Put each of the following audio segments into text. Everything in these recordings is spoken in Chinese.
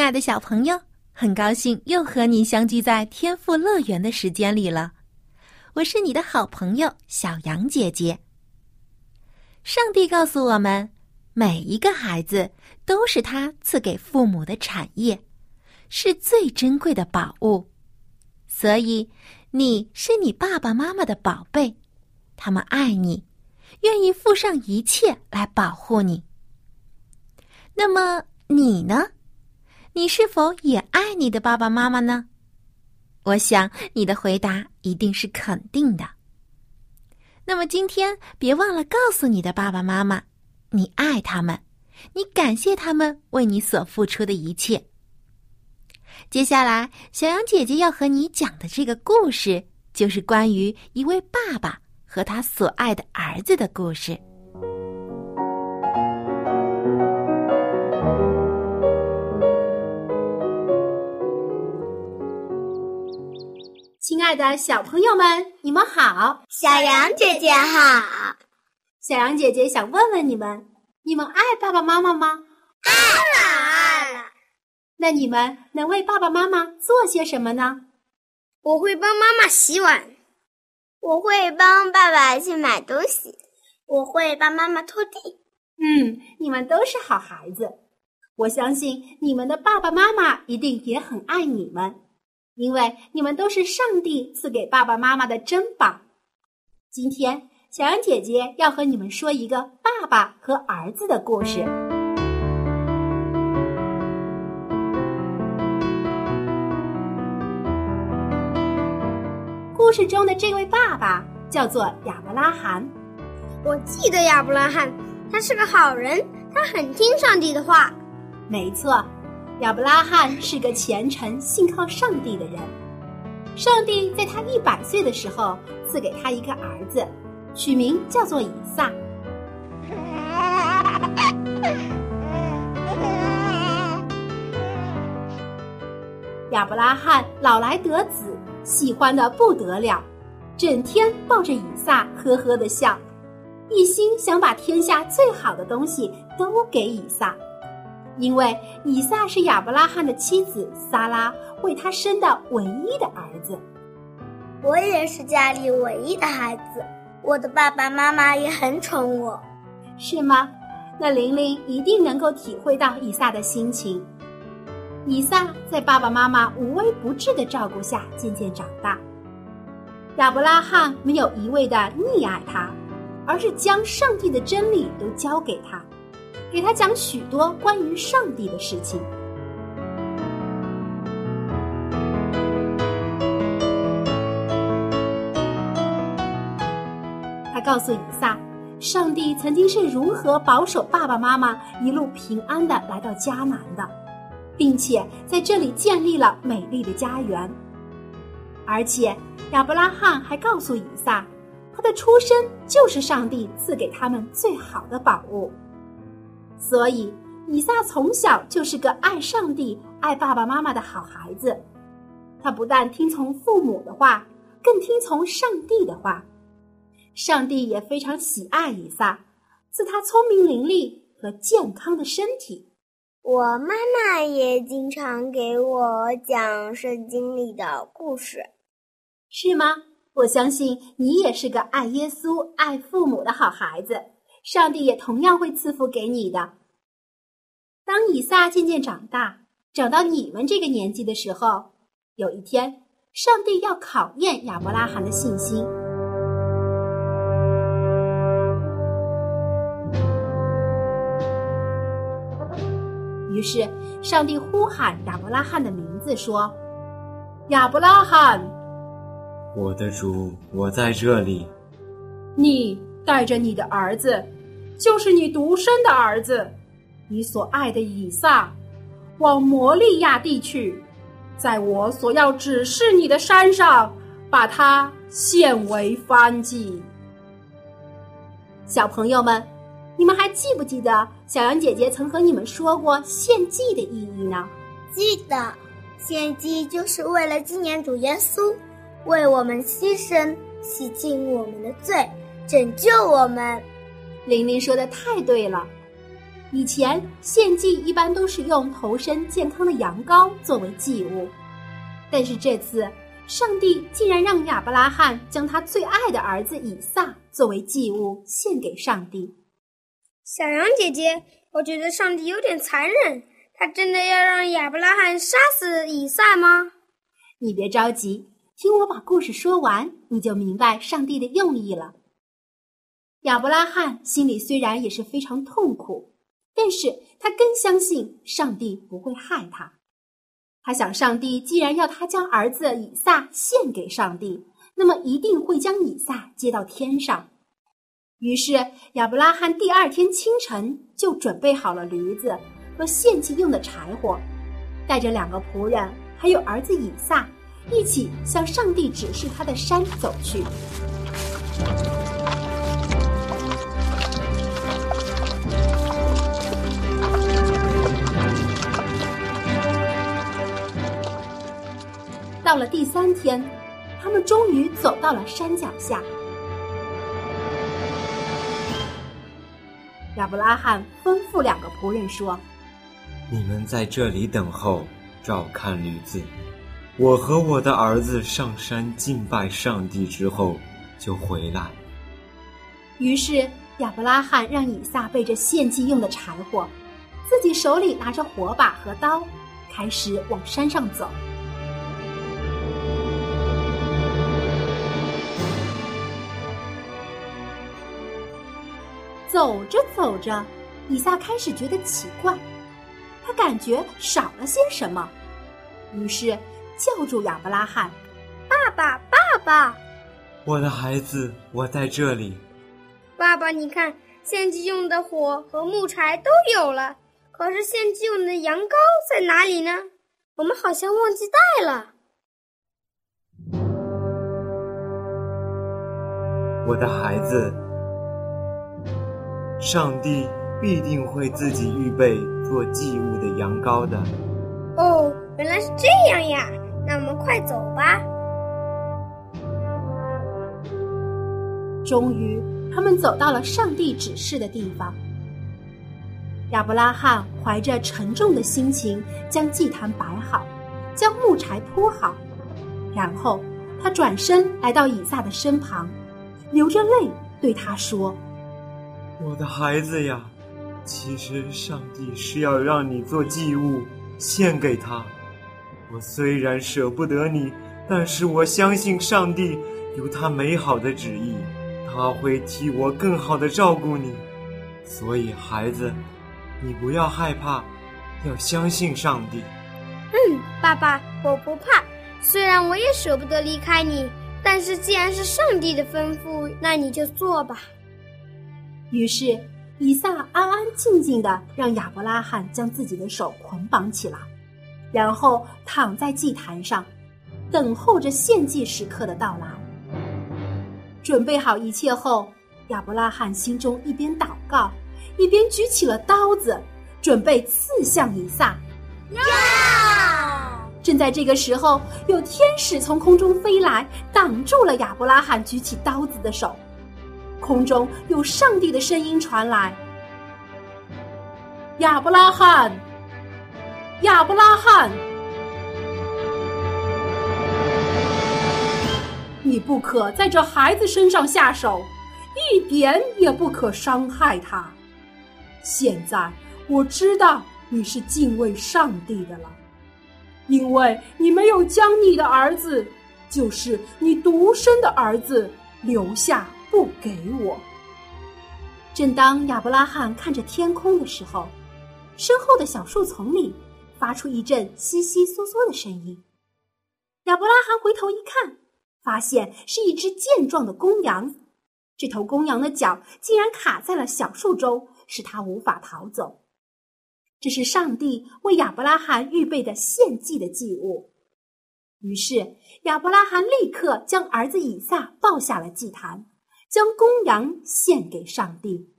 亲爱的小朋友，很高兴又和你相聚在天赋乐园的时间里了。我是你的好朋友小羊姐姐。上帝告诉我们，每一个孩子都是他赐给父母的产业，是最珍贵的宝物。所以，你是你爸爸妈妈的宝贝，他们爱你，愿意付上一切来保护你。那么，你呢？你是否也爱你的爸爸妈妈呢？我想你的回答一定是肯定的。那么今天别忘了告诉你的爸爸妈妈，你爱他们，你感谢他们为你所付出的一切。接下来，小羊姐姐要和你讲的这个故事，就是关于一位爸爸和他所爱的儿子的故事。亲爱的小朋友们，你们好！小羊姐姐好！小羊姐姐想问问你们：你们爱爸爸妈妈吗？爱了，爱了。那你们能为爸爸妈妈做些什么呢？我会帮妈妈洗碗，我会帮爸爸去买东西，我会帮妈妈拖地。嗯，你们都是好孩子。我相信你们的爸爸妈妈一定也很爱你们。因为你们都是上帝赐给爸爸妈妈的珍宝。今天，小羊姐姐要和你们说一个爸爸和儿子的故事。故事中的这位爸爸叫做亚伯拉罕。我记得亚伯拉罕，他是个好人，他很听上帝的话。没错。亚伯拉罕是个虔诚、信靠上帝的人。上帝在他一百岁的时候赐给他一个儿子，取名叫做以撒。亚伯拉罕老来得子，喜欢的不得了，整天抱着以撒呵呵的笑，一心想把天下最好的东西都给以撒。因为以撒是亚伯拉罕的妻子撒拉为他生的唯一的儿子，我也是家里唯一的孩子，我的爸爸妈妈也很宠我，是吗？那玲玲一定能够体会到以撒的心情。以撒在爸爸妈妈无微不至的照顾下渐渐长大，亚伯拉罕没有一味的溺爱他，而是将上帝的真理都教给他。给他讲许多关于上帝的事情。他告诉以撒，上帝曾经是如何保守爸爸妈妈一路平安的来到迦南的，并且在这里建立了美丽的家园。而且亚伯拉罕还告诉以撒，他的出生就是上帝赐给他们最好的宝物。所以，以撒从小就是个爱上帝、爱爸爸妈妈的好孩子。他不但听从父母的话，更听从上帝的话。上帝也非常喜爱以撒，赐他聪明伶俐和健康的身体。我妈妈也经常给我讲圣经里的故事，是吗？我相信你也是个爱耶稣、爱父母的好孩子。上帝也同样会赐福给你的。当以撒渐渐长大，长到你们这个年纪的时候，有一天，上帝要考验亚伯拉罕的信心。于是，上帝呼喊亚伯拉罕的名字，说：“亚伯拉罕，我的主，我在这里。”你。带着你的儿子，就是你独生的儿子，你所爱的以撒，往摩利亚地去，在我所要指示你的山上，把它献为燔祭。”小朋友们，你们还记不记得小羊姐姐曾和你们说过献祭的意义呢？记得，献祭就是为了纪念主耶稣为我们牺牲，洗净我们的罪，拯救我们。玲玲说的太对了。以前献祭一般都是用头身健康的羊羔作为祭物，但是这次。上帝竟然让亚伯拉罕将他最爱的儿子以撒作为祭物献给上帝。小羊姐姐，我觉得上帝有点残忍，他真的要让亚伯拉罕杀死以撒吗？你别着急，听我把故事说完，你就明白上帝的用意了。亚伯拉罕心里虽然也是非常痛苦，但是他更相信上帝不会害他。他想，上帝既然要他将儿子以撒献给上帝，那么一定会将以撒接到天上。于是，亚伯拉罕第二天清晨就准备好了驴子和献祭用的柴火，带着两个仆人还有儿子以撒，一起向上帝指示他的山走去。到了第三天，他们终于走到了山脚下。亚伯拉罕吩咐两个仆人说：“你们在这里等候，照看驴子。我和我的儿子上山敬拜上帝之后，就回来。”于是亚伯拉罕让以撒背着献祭用的柴火，自己手里拿着火把和刀，开始往山上走。走着走着，以撒开始觉得奇怪，他感觉少了些什么，于是叫住亚伯拉罕：“爸爸，爸爸！”我的孩子，我在这里。爸爸，你看，献祭用的火和木柴都有了，可是献祭用的羊羔在哪里呢？我们好像忘记带了。我的孩子。上帝必定会自己预备做祭物的羊羔的。哦，原来是这样呀！那我们快走吧。终于，他们走到了上帝指示的地方。亚伯拉罕怀着沉重的心情，将祭坛摆好，将木柴铺好，然后他转身来到以撒的身旁，流着泪对他说。我的孩子呀，其实上帝是要让你做祭物献给他。我虽然舍不得你，但是我相信上帝有他美好的旨意，他会替我更好的照顾你。所以，孩子，你不要害怕，要相信上帝。嗯，爸爸，我不怕。虽然我也舍不得离开你，但是既然是上帝的吩咐，那你就做吧。于是，以撒安安静静的让亚伯拉罕将自己的手捆绑起来，然后躺在祭坛上，等候着献祭时刻的到来。准备好一切后，亚伯拉罕心中一边祷告，一边举起了刀子，准备刺向以撒。呀！正在这个时候，有天使从空中飞来，挡住了亚伯拉罕举起刀子的手。空中有上帝的声音传来：“亚伯拉罕，亚伯拉罕，你不可在这孩子身上下手，一点也不可伤害他。现在我知道你是敬畏上帝的了，因为你没有将你的儿子，就是你独生的儿子留下。”不给我。正当亚伯拉罕看着天空的时候，身后的小树丛里发出一阵悉悉嗦嗦的声音。亚伯拉罕回头一看，发现是一只健壮的公羊，这头公羊的脚竟然卡在了小树中，使它无法逃走。这是上帝为亚伯拉罕预备的献祭的祭物。于是亚伯拉罕立刻将儿子以撒抱下了祭坛，将公羊献给上帝。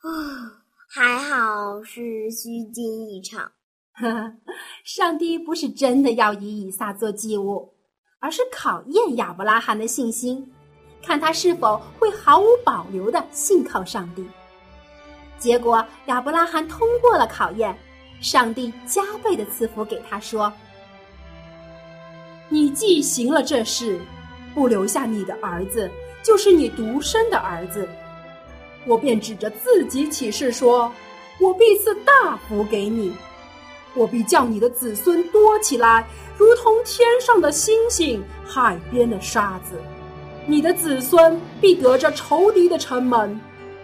啊，还好是虚惊一场。呵呵，上帝不是真的要以以撒做祭物，而是考验亚伯拉罕的信心，看他是否会毫无保留的信靠上帝。结果亚伯拉罕通过了考验，上帝加倍的赐福给他，说：“你既行了这事，不留下你的儿子，就是你独生的儿子，我便指着自己起誓说，我必赐大福给你。”我必叫你的子孙多起来，如同天上的星星、海边的沙子。你的子孙必得着仇敌的城门，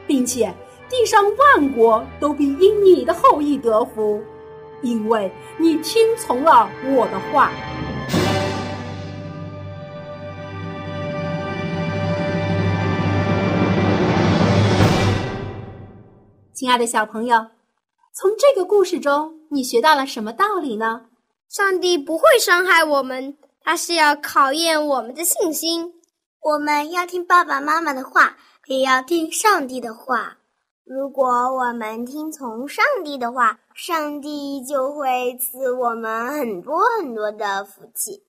并且地上万国都必因你的后裔得福，因为你听从了我的话。亲爱的小朋友。从这个故事中，你学到了什么道理呢？上帝不会伤害我们，他是要考验我们的信心。我们要听爸爸妈妈的话，也要听上帝的话。如果我们听从上帝的话，上帝就会赐我们很多很多的福气。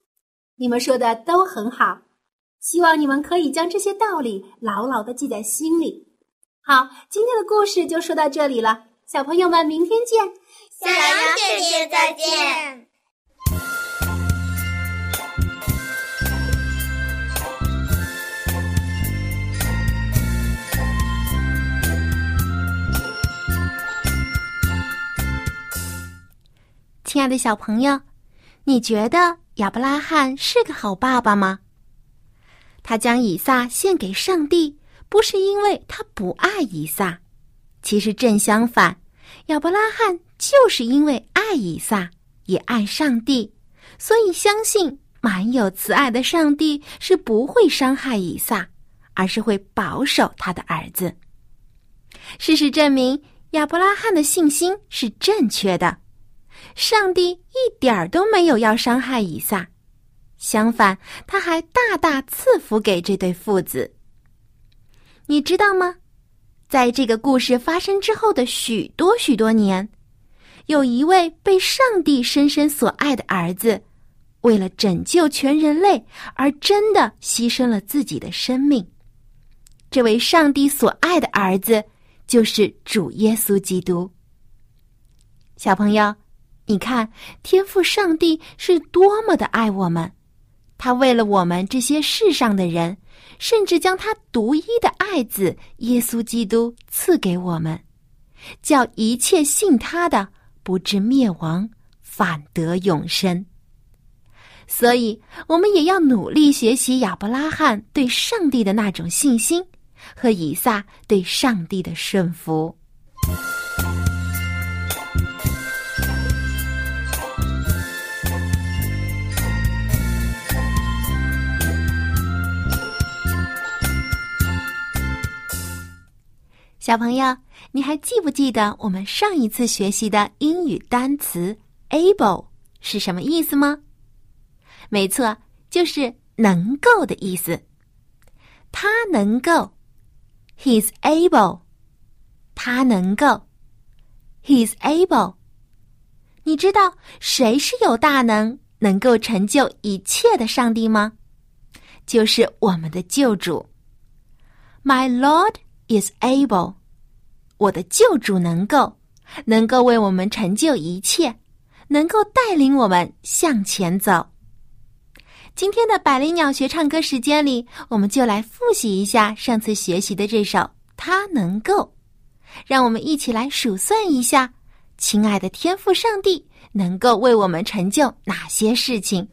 你们说的都很好，希望你们可以将这些道理牢牢的记在心里。好，今天的故事就说到这里了。小朋友们，明天见！小羊姐姐再见。亲爱的小朋友，你觉得亚伯拉罕是个好爸爸吗？他将以撒献给上帝，不是因为他不爱以撒，其实正相反。亚伯拉罕就是因为爱以撒，也爱上帝，所以相信满有慈爱的上帝是不会伤害以撒，而是会保守他的儿子。事实证明，亚伯拉罕的信心是正确的，上帝一点儿都没有要伤害以撒，相反，他还大大赐福给这对父子。你知道吗？在这个故事发生之后的许多许多年，有一位被上帝深深所爱的儿子，为了拯救全人类而真的牺牲了自己的生命。这位上帝所爱的儿子，就是主耶稣基督。小朋友，你看，天父上帝是多么的爱我们，他为了我们这些世上的人。甚至将他独一的爱子耶稣基督赐给我们，叫一切信他的不至灭亡，反得永生。所以，我们也要努力学习亚伯拉罕对上帝的那种信心，和以撒对上帝的顺服。小朋友，你还记不记得我们上一次学习的英语单词 “able” 是什么意思吗？没错，就是能够的意思。他能够，He's able。他能够，He's able。你知道谁是有大能、能够成就一切的上帝吗？就是我们的救主，My Lord。Is able，我的救主能够，能够为我们成就一切，能够带领我们向前走。今天的百灵鸟学唱歌时间里，我们就来复习一下上次学习的这首《他能够》，让我们一起来数算一下，亲爱的天赋上帝能够为我们成就哪些事情。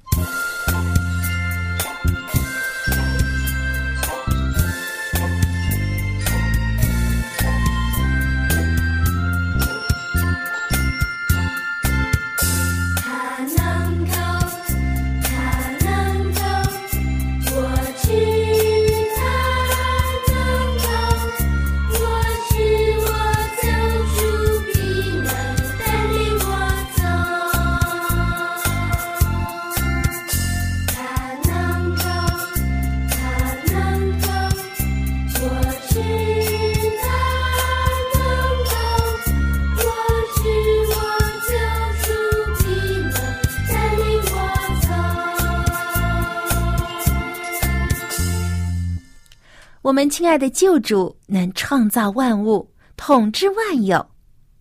我们亲爱的救主能创造万物，统治万有，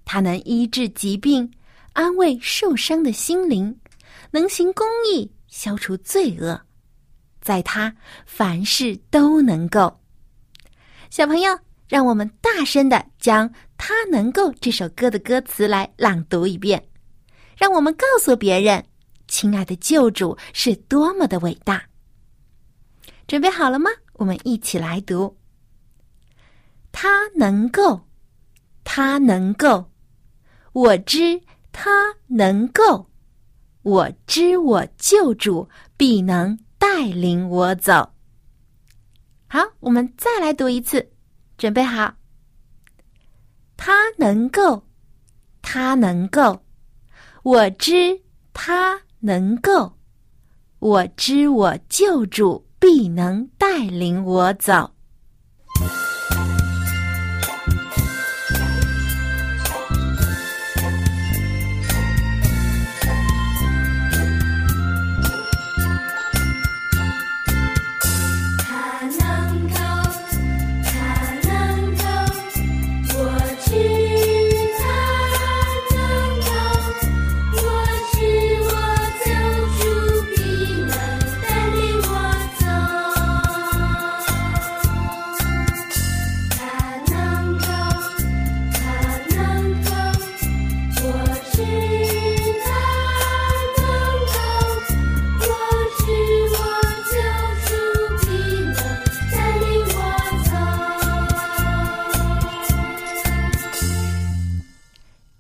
他能医治疾病，安慰受伤的心灵，能行公义，消除罪恶，在他凡事都能够。小朋友，让我们大声的将《他能够》这首歌的歌词来朗读一遍，让我们告诉别人，亲爱的救主是多么的伟大。准备好了吗？我们一起来读。他能够，他能够，我知他能够，我知我救主必能带领我走。好，我们再来读一次，准备好。他能够，他能够，我知他能够，我知我救主。必能带领我走。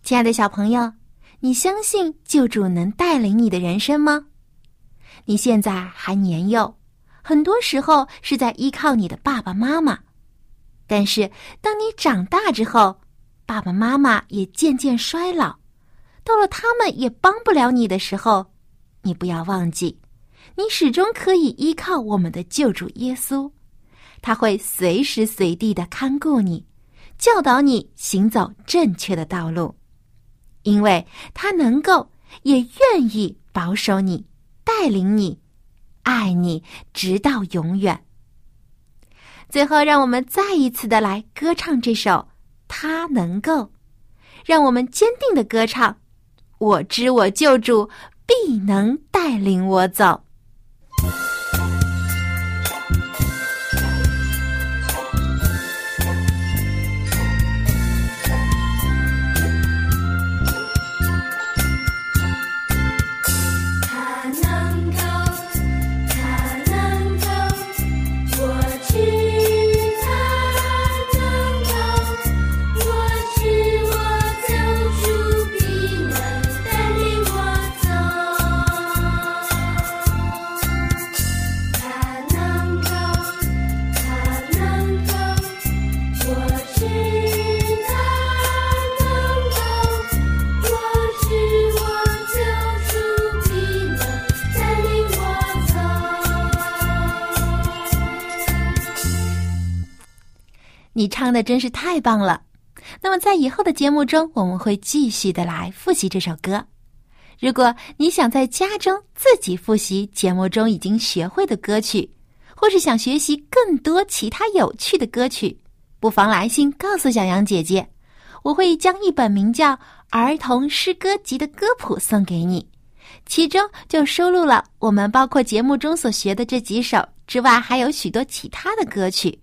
亲爱的小朋友，你相信救主能带领你的人生吗？你现在还年幼，很多时候是在依靠你的爸爸妈妈。但是当你长大之后，爸爸妈妈也渐渐衰老，到了他们也帮不了你的时候，你不要忘记，你始终可以依靠我们的救主耶稣，他会随时随地的看顾你，教导你行走正确的道路。因为他能够，也愿意保守你，带领你，爱你，直到永远。最后，让我们再一次的来歌唱这首《他能够》，让我们坚定的歌唱：我知我救主必能带领我走。你唱的真是太棒了！那么在以后的节目中，我们会继续的来复习这首歌。如果你想在家中自己复习节目中已经学会的歌曲，或是想学习更多其他有趣的歌曲，不妨来信告诉小杨姐姐，我会将一本名叫《儿童诗歌集》的歌谱送给你，其中就收录了我们包括节目中所学的这几首之外，还有许多其他的歌曲。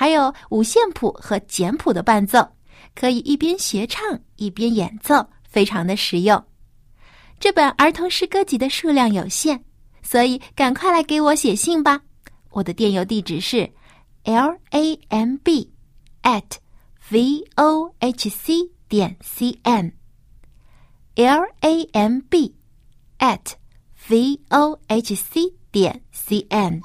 还有五线谱和简谱的伴奏，可以一边学唱一边演奏，非常的实用。这本儿童诗歌集的数量有限，所以赶快来给我写信吧。我的电邮地址是 l a m b at v o h c 点 c n l a m b at v o h c 点 c n。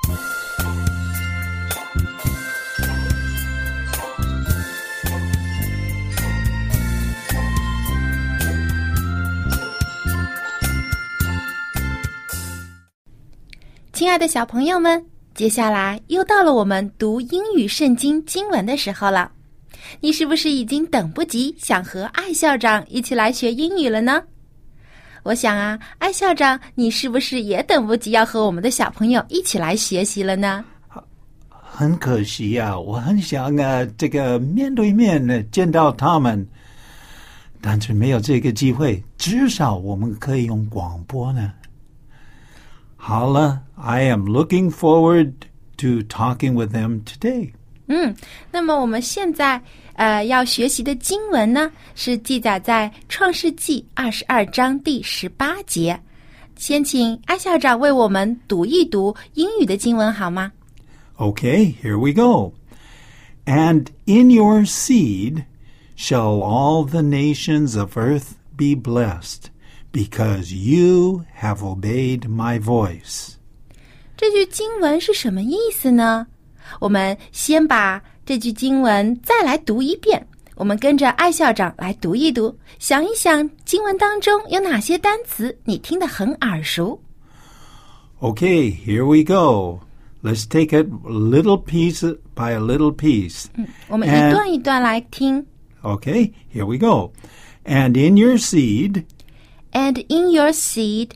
亲爱的小朋友们，接下来又到了我们读英语圣经经文的时候了。你是不是已经等不及想和艾校长一起来学英语了呢？我想啊，艾校长，你是不是也等不及要和我们的小朋友一起来学习了呢？很可惜呀、我很想啊，这个面对面的见到他们，但是没有这个机会。至少我们可以用广播呢。好了，I am looking forward to talking with them today. 嗯，那么我们现在呃要学习的经文呢，是记载在创世纪二十二章第十八节。先请艾校长为我们读一读英语的经文好吗？ Okay, here we go. And in your seed shall all the nations of earth be blessed, because you have obeyed my voice. 这句经文是什么意思呢？我们先把这句经文再来读一遍。我们跟着艾校长来读一读，想一想经文当中有哪些单词你听得很耳熟。 Okay, here we go. Let's take it little piece by a little piece. 我们一 And- 段一段来听。 Okay, here we go. And in your seed And in your seed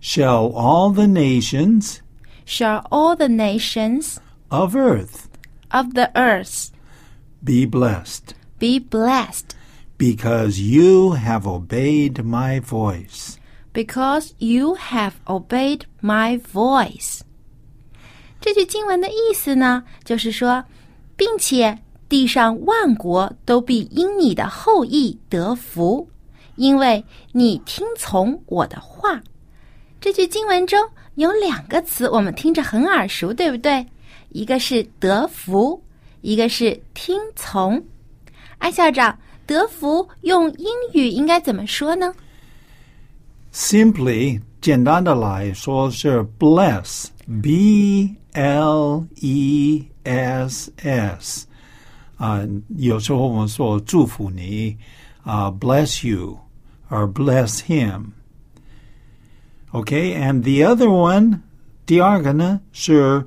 shall all the nations shall all the nations of earth of the earth be blessed, be blessed, because you have obeyed my voice. because you have obeyed my voice。这句经文的意思呢，就是说，并且地上万国都必因你的后裔得福， 因为你听从我的话。这句经文中有两个词，我们听着很耳熟，对不对？一个是得福，一个是听从。艾校长，得福用英语应该怎么说呢？Simply 简单的来说是 bless, b l e s s，啊、有时候我们说祝福你，啊、bless you or bless him. Okay, and the other one，第二个呢是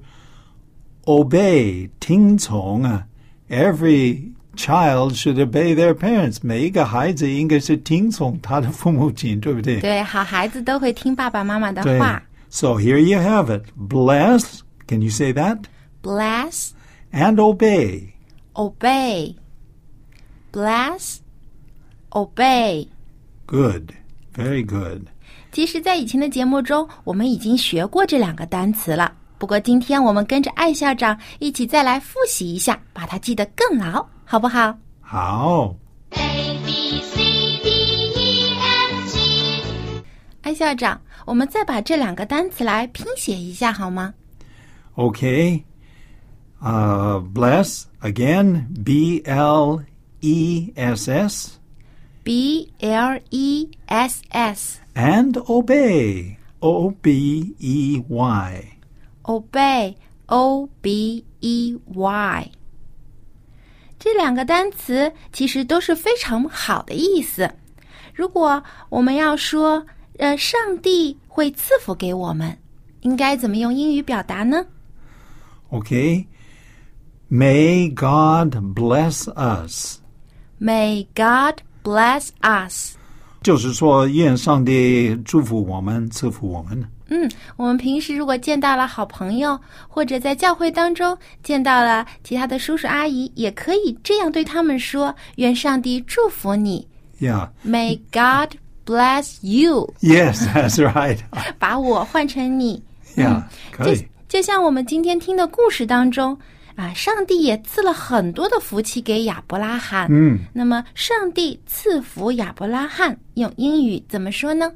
obey 听从啊，every child should obey their parents，每一个孩子应该是听从他的父母亲，对不对？对，好孩子都会听爸爸妈妈的对话。 So here you have it. Bless, can you say that? Bless, And obey. obey. Bless, obey. Good. Very good. 其实，在以前的节目中，我们已经学过这两个单词了。不过，今天我们跟着艾校长一起再来复习一下，把它记得更牢，好不好？好。A B C D E F G 艾校长，我们再把这两个单词来拼写一下好吗？Okay. Uh, bless again. B L E S S. B L E S S And obey. O B E Y. obey O B E Y。这两个单词其实都是非常好的意思。如果我们要说，呃，上帝会赐福给我们，应该怎么用英语表达呢？ Okay. May God bless us. May God bless us。就是说，愿上帝祝福我们，赐福我们。嗯，我们平时如果见到了好朋友，或者在教会当中见到了其他的叔叔阿姨，也可以这样对他们说：“愿上帝祝福你 Yeah.，May God bless you。Yes, that's right. ”把我换成你，Yeah. 就可以。就像我们今天听的故事当中啊，上帝也赐了很多的福气给亚伯拉罕。嗯那么上帝赐福亚伯拉罕，用英语怎么说呢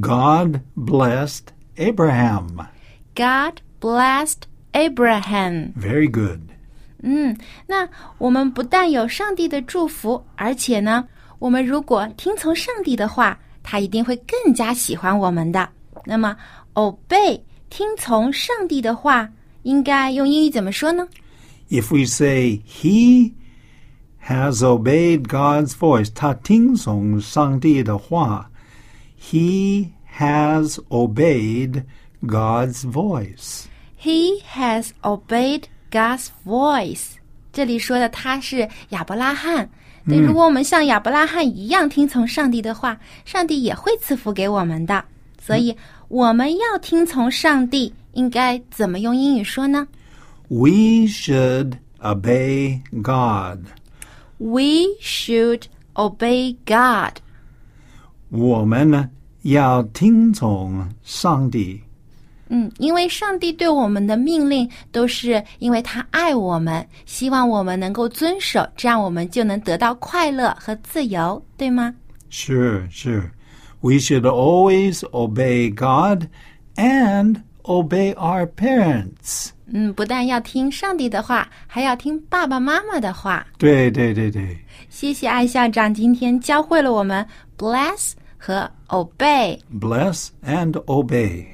God blessed Abraham.？God blessed Abraham。Very good. 嗯，那我们不但有上帝的祝福，而且呢，我们如果听从上帝的话，他一定会更加喜欢我们的。那么，obey 听从上帝的话，应该用英语怎么说呢？If we say he has obeyed God's voice, 他听从上帝的话, he has obeyed God's voice. He has obeyed God's voice。这里说的他是亚伯拉罕。对，如果我们像亚伯拉罕一样听从上帝的话，上帝也会赐福给我们的。所以我们要听从上帝，应该怎么用英语说呢 We should obey God. We should obey God. 我们呢要听从上帝。嗯，因为上帝对我们的命令都是因为他爱我们，希望我们能够遵守，这样我们就能得到快乐和自由，对吗？是是，We should always obey God and obey our parents. 嗯，不但要听上帝的话，还要听爸爸妈妈的话。对对对对，谢谢艾校长今天教会了我们 bless 和 obey。bless and obey.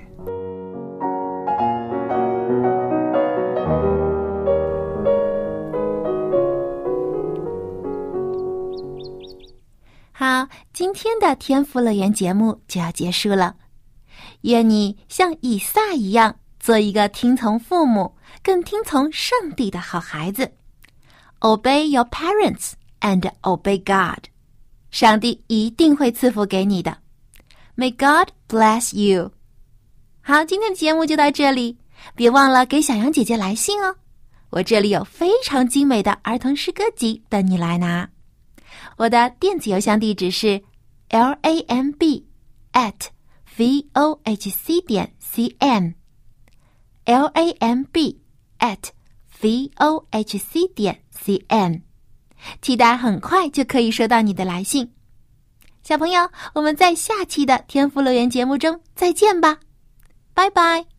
好，今天的天赋乐园节目就要结束了。愿你像以撒一样，做一个听从父母、更听从上帝的好孩子。Obey your parents and obey God，上帝一定会赐福给你的。May God bless you。好，今天的节目就到这里，别忘了给小羊姐姐来信哦。我这里有非常精美的儿童诗歌集等你来拿。我的电子邮箱地址是 l a m b at v o h c 点 c m l a m b at v o h c 点 c m，期待很快就可以收到你的来信。小朋友，我们在下期的天赋乐园节目中再见吧，拜拜。